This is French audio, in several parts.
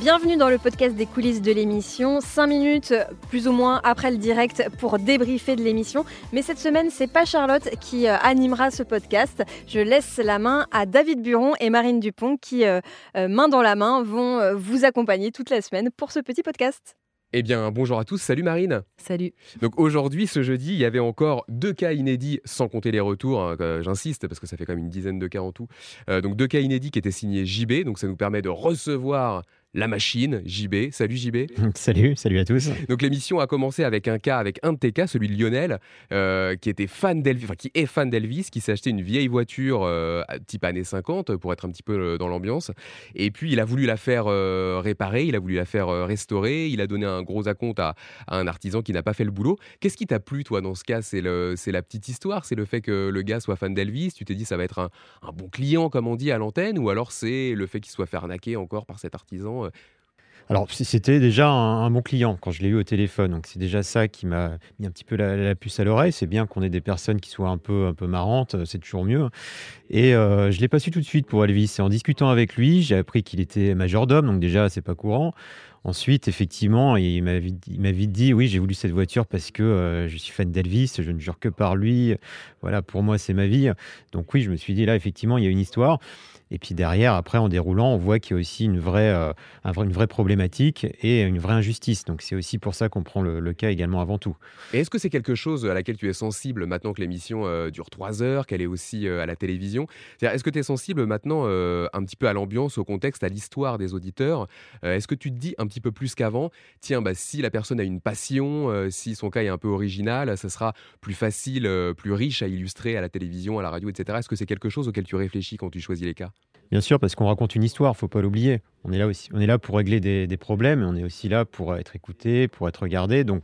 Bienvenue dans le podcast des coulisses de l'émission. 5 minutes plus ou moins après le direct pour débriefer de l'émission. Mais cette semaine, c'est pas Charlotte qui euh, animera ce podcast. Je laisse la main à David Buron et Marine Dupont qui, euh, euh, main dans la main, vont vous accompagner toute la semaine pour ce petit podcast. Eh bien, bonjour à tous, salut Marine. Salut. Donc aujourd'hui, ce jeudi, il y avait encore deux cas inédits, sans compter les retours, hein, j'insiste, parce que ça fait quand même une dizaine de cas en tout. donc deux cas inédits qui étaient signés JB, donc ça nous permet de recevoir la machine, JB. Salut JB. Salut, salut à tous. Donc l'émission a commencé avec un cas, avec un de tes cas, celui de Lionel, euh, qui était fan d'Elvis, enfin qui est fan d'Elvis, qui s'est acheté une vieille voiture euh, type années 50 pour être un petit peu euh, dans l'ambiance. Et puis il a voulu la faire réparer, il a voulu la faire restaurer, il a donné un gros acompte à, un artisan qui n'a pas fait le boulot. Qu'est-ce qui t'a plu toi dans ce cas? C'est la petite histoire, c'est le fait que le gars soit fan d'Elvis. Tu t'es dit ça va être un, un bon client comme on dit à l'antenne, ou alors c'est le fait qu'il soit fait arnaquer encore par cet artisan alors, c'était déjà un, bon client quand je l'ai eu au téléphone. Donc, c'est déjà ça qui m'a mis un petit peu la, puce à l'oreille. C'est bien qu'on ait des personnes qui soient un peu, un peu marrantes, euh, c'est toujours mieux. Et euh, je l'ai pas su tout de suite pour Elvis. Et en discutant avec lui, j'ai appris qu'il était majordome. Donc, déjà, c'est pas courant. Ensuite, effectivement, il m'a vite dit oui, j'ai voulu cette voiture parce que je suis fan d'Elvis, je ne jure que par lui. Voilà, pour moi, c'est ma vie. Donc, oui, je me suis dit là, effectivement, il y a une histoire. Et puis derrière, après, en déroulant, on voit qu'il y a aussi une vraie, euh, une vraie problématique et une vraie injustice. Donc c'est aussi pour ça qu'on prend le, cas également avant tout. Et est-ce que c'est quelque chose à laquelle tu es sensible maintenant que l'émission euh, dure trois heures, qu'elle est aussi euh, à la télévision? Est-ce que tu es sensible maintenant un petit peu à l'ambiance, au contexte, à l'histoire des auditeurs? Est-ce que tu te dis petit peu plus qu'avant, tiens, bah, si la personne a une passion, si son cas est un peu original, ça sera plus facile, plus riche à illustrer à la télévision, à la radio, etc. Est-ce que c'est quelque chose auquel tu réfléchis quand tu choisis les cas? Bien sûr, parce qu'on raconte une histoire, faut pas l'oublier. On est là aussi, on est là pour régler des, problèmes, on est aussi là pour être écouté, pour être regardé. Donc,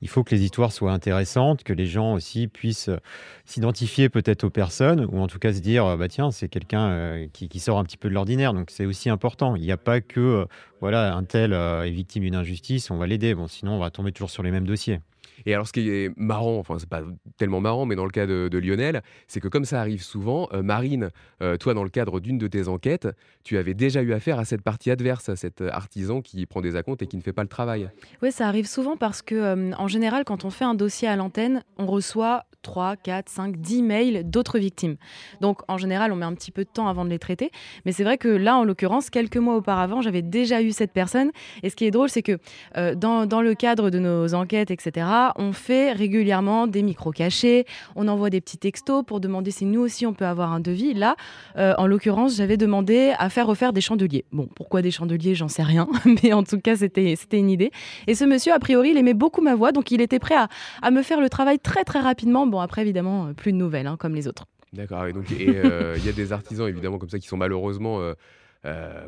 il faut que les histoires soient intéressantes, que les gens aussi puissent euh, s'identifier peut-être aux personnes, ou en tout cas se dire, euh, bah tiens, c'est quelqu'un euh, qui, sort un petit peu de l'ordinaire. Donc, c'est aussi important. Il n'y a pas que, voilà, un tel est victime d'une injustice, on va l'aider. Bon, sinon, on va tomber toujours sur les mêmes dossiers. Et alors, ce qui est marrant, enfin, c'est pas tellement marrant, mais dans le cas de, Lionel, c'est que comme ça arrive souvent, euh, Marine, euh, toi, dans le cadre d'une de tes enquêtes, tu avais déjà eu affaire à cette partie adverse, à cet artisan qui prend des acomptes et qui ne fait pas le travail. Oui, ça arrive souvent parce que, euh, en général, quand on fait un dossier à l'antenne, on reçoit 3, 4, 5, 10 mails d'autres victimes. Donc en général, on met un petit peu de temps avant de les traiter. Mais c'est vrai que là, en l'occurrence, quelques mois auparavant, j'avais déjà eu cette personne. Et ce qui est drôle, c'est que euh, dans, le cadre de nos enquêtes, etc., on fait régulièrement des micros cachés, on envoie des petits textos pour demander si nous aussi on peut avoir un devis. Là, euh, en l'occurrence, j'avais demandé à faire refaire des chandeliers. Bon, pourquoi des chandeliers, j'en sais rien. Mais en tout cas, c'était une idée. Et ce monsieur, a priori, il aimait beaucoup ma voix. Donc il était prêt à me faire le travail très très rapidement Bon, après, évidemment, euh, plus de nouvelles, hein, comme les autres. D'accord. Et donc, euh, il y a des artisans, évidemment, comme ça, qui sont malheureusement. Euh,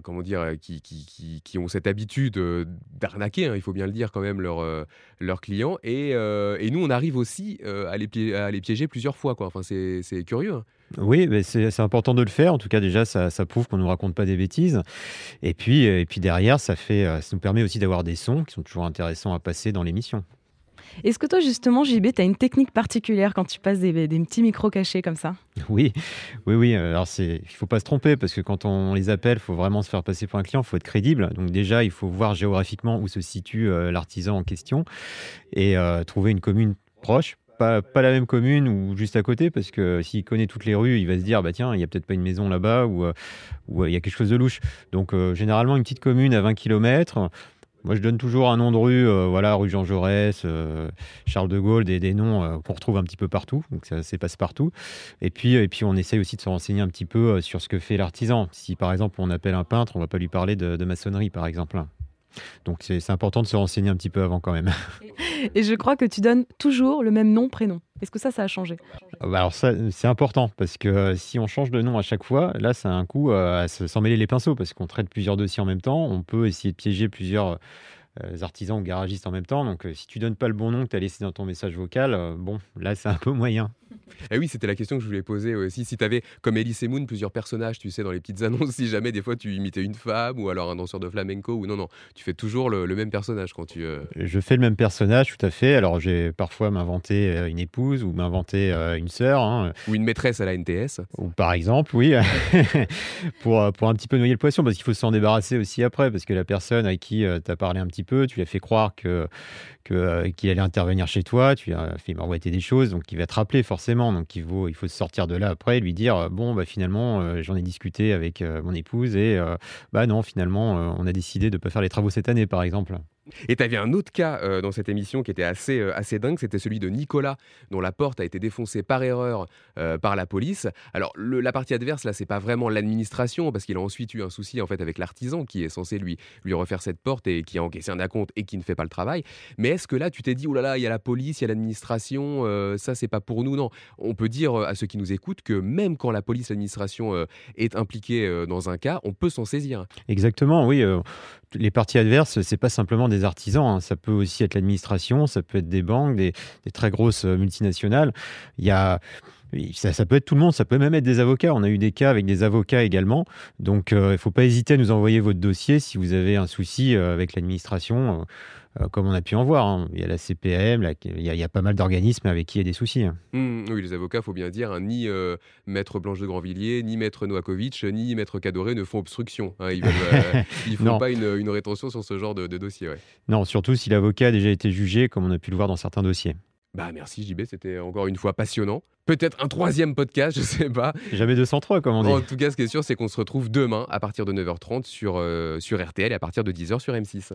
comment dire, qui, qui, qui, ont cette habitude d'arnaquer, hein, il faut bien le dire quand même, leurs clients. Et, et, nous, on arrive aussi à les, à, les piéger plusieurs fois. Quoi. Enfin, c'est curieux. Hein. Oui, mais c'est important de le faire. En tout cas, déjà, ça, ça prouve qu'on ne nous raconte pas des bêtises. Et puis, et puis derrière, ça, fait, ça nous permet aussi d'avoir des sons qui sont toujours intéressants à passer dans l'émission. Est-ce que toi, justement, JB, tu as une technique particulière quand tu passes des, petits micros cachés comme ça? Oui, oui, oui. Alors, il ne faut pas se tromper parce que quand on les appelle, il faut vraiment se faire passer pour un client, il faut être crédible. Donc, déjà, il faut voir géographiquement où se situe euh, l'artisan en question et euh, trouver une commune proche. Pas, la même commune ou juste à côté, parce que s'il connaît toutes les rues, il va se dire bah tiens, il n'y a peut-être pas une maison là-bas ou, euh, il y a quelque chose de louche. Donc généralement une petite commune à 20 km, moi, je donne toujours un nom de rue, euh, voilà, rue Jean Jaurès, euh, Charles de Gaulle, des, noms euh, qu'on retrouve un petit peu partout, donc ça, c'est passe partout. Et puis, on essaye aussi de se renseigner un petit peu sur ce que fait l'artisan. Si par exemple on appelle un peintre, on va pas lui parler de maçonnerie, par exemple. Donc c'est important de se renseigner un petit peu avant quand même. Et je crois que tu donnes toujours le même nom, prénom. Est-ce que ça, ça a changé? Ah bah Alors ça, c'est important parce que euh, si on change de nom à chaque fois, là, ça a un coup euh, à s'en mêler les pinceaux parce qu'on traite plusieurs dossiers en même temps. On peut essayer de piéger plusieurs artisans ou garagistes en même temps. Donc, si tu donnes pas le bon nom que tu as laissé dans ton message vocal, bon, là, c'est un peu moyen. Eh oui, c'était la question que je voulais poser aussi. Si tu avais, comme Elise Moon, plusieurs personnages, tu sais, dans les petites annonces, si jamais des fois tu imitais une femme ou alors un danseur de flamenco, ou non, non, tu fais toujours le, même personnage quand tu. Euh, je fais le même personnage, tout à fait. Alors j'ai parfois m'inventé euh, une épouse ou m'inventer euh, une sœur. Hein. Ou une maîtresse à la NTS. Ou par exemple, oui, pour, pour un petit peu noyer le poisson, parce qu'il faut s'en débarrasser aussi après, parce que la personne à qui tu as parlé un petit peu, tu lui as fait croire que qu'il allait intervenir chez toi, tu as fait m'envoyer des choses, donc il va te rappeler forcément. Donc il faut, il sortir de là après et lui dire bon, bah, finalement, j'en ai discuté avec mon épouse et bah non, finalement, on a décidé de ne pas faire les travaux cette année, par exemple. Et tu avais un autre cas euh, dans cette émission qui était assez, euh, assez dingue, c'était celui de Nicolas, dont la porte a été défoncée par erreur euh, par la police. Alors la partie adverse, là, c'est pas vraiment l'administration, parce qu'il a ensuite eu un souci en fait avec l'artisan qui est censé lui, lui refaire cette porte et qui a encaissé un acompte et qui ne fait pas le travail. Mais est-ce que là, tu t'es dit, oh là là, il y a la police, il y a l'administration, ça c'est pas pour nous? Non, on peut dire à ceux qui nous écoutent que même quand la police, l'administration est impliquée dans un cas, on peut s'en saisir. Exactement, oui les parties adverses, c'est pas simplement des artisans, hein. ça peut aussi être l'administration, ça peut être des banques, des, très grosses euh, multinationales. Il ça, peut être tout le monde, ça peut même être des avocats. On a eu des cas avec des avocats également. Donc, euh, il ne faut pas hésiter à nous envoyer votre dossier si vous avez un souci euh, avec l'administration. Comme on a pu en voir. Hein. Il y a la CPM, il, y a, pas mal d'organismes avec qui il y a des souils. Hein. Mmh, oui, les avocats, faut bien dire, hein, ni euh, Maître Blanche de Grandvilliers, ni Maître Noakovic, ni Maître Cadoré ne font obstruction. ils ne euh, font pas une, rétention sur ce genre de, dossier. Non, surtout si l'avocat a déjà été jugé, comme on a pu le voir dans certains dossiers. Bah merci JB, c'était encore une fois passionnant. Peut-être un troisième podcast, je sais pas. Jamais 203 comme on dit. En tout cas, ce qui est sûr, c'est qu'on se retrouve demain à partir de 9h30 sur, sur RTL et à partir de 10h sur M6.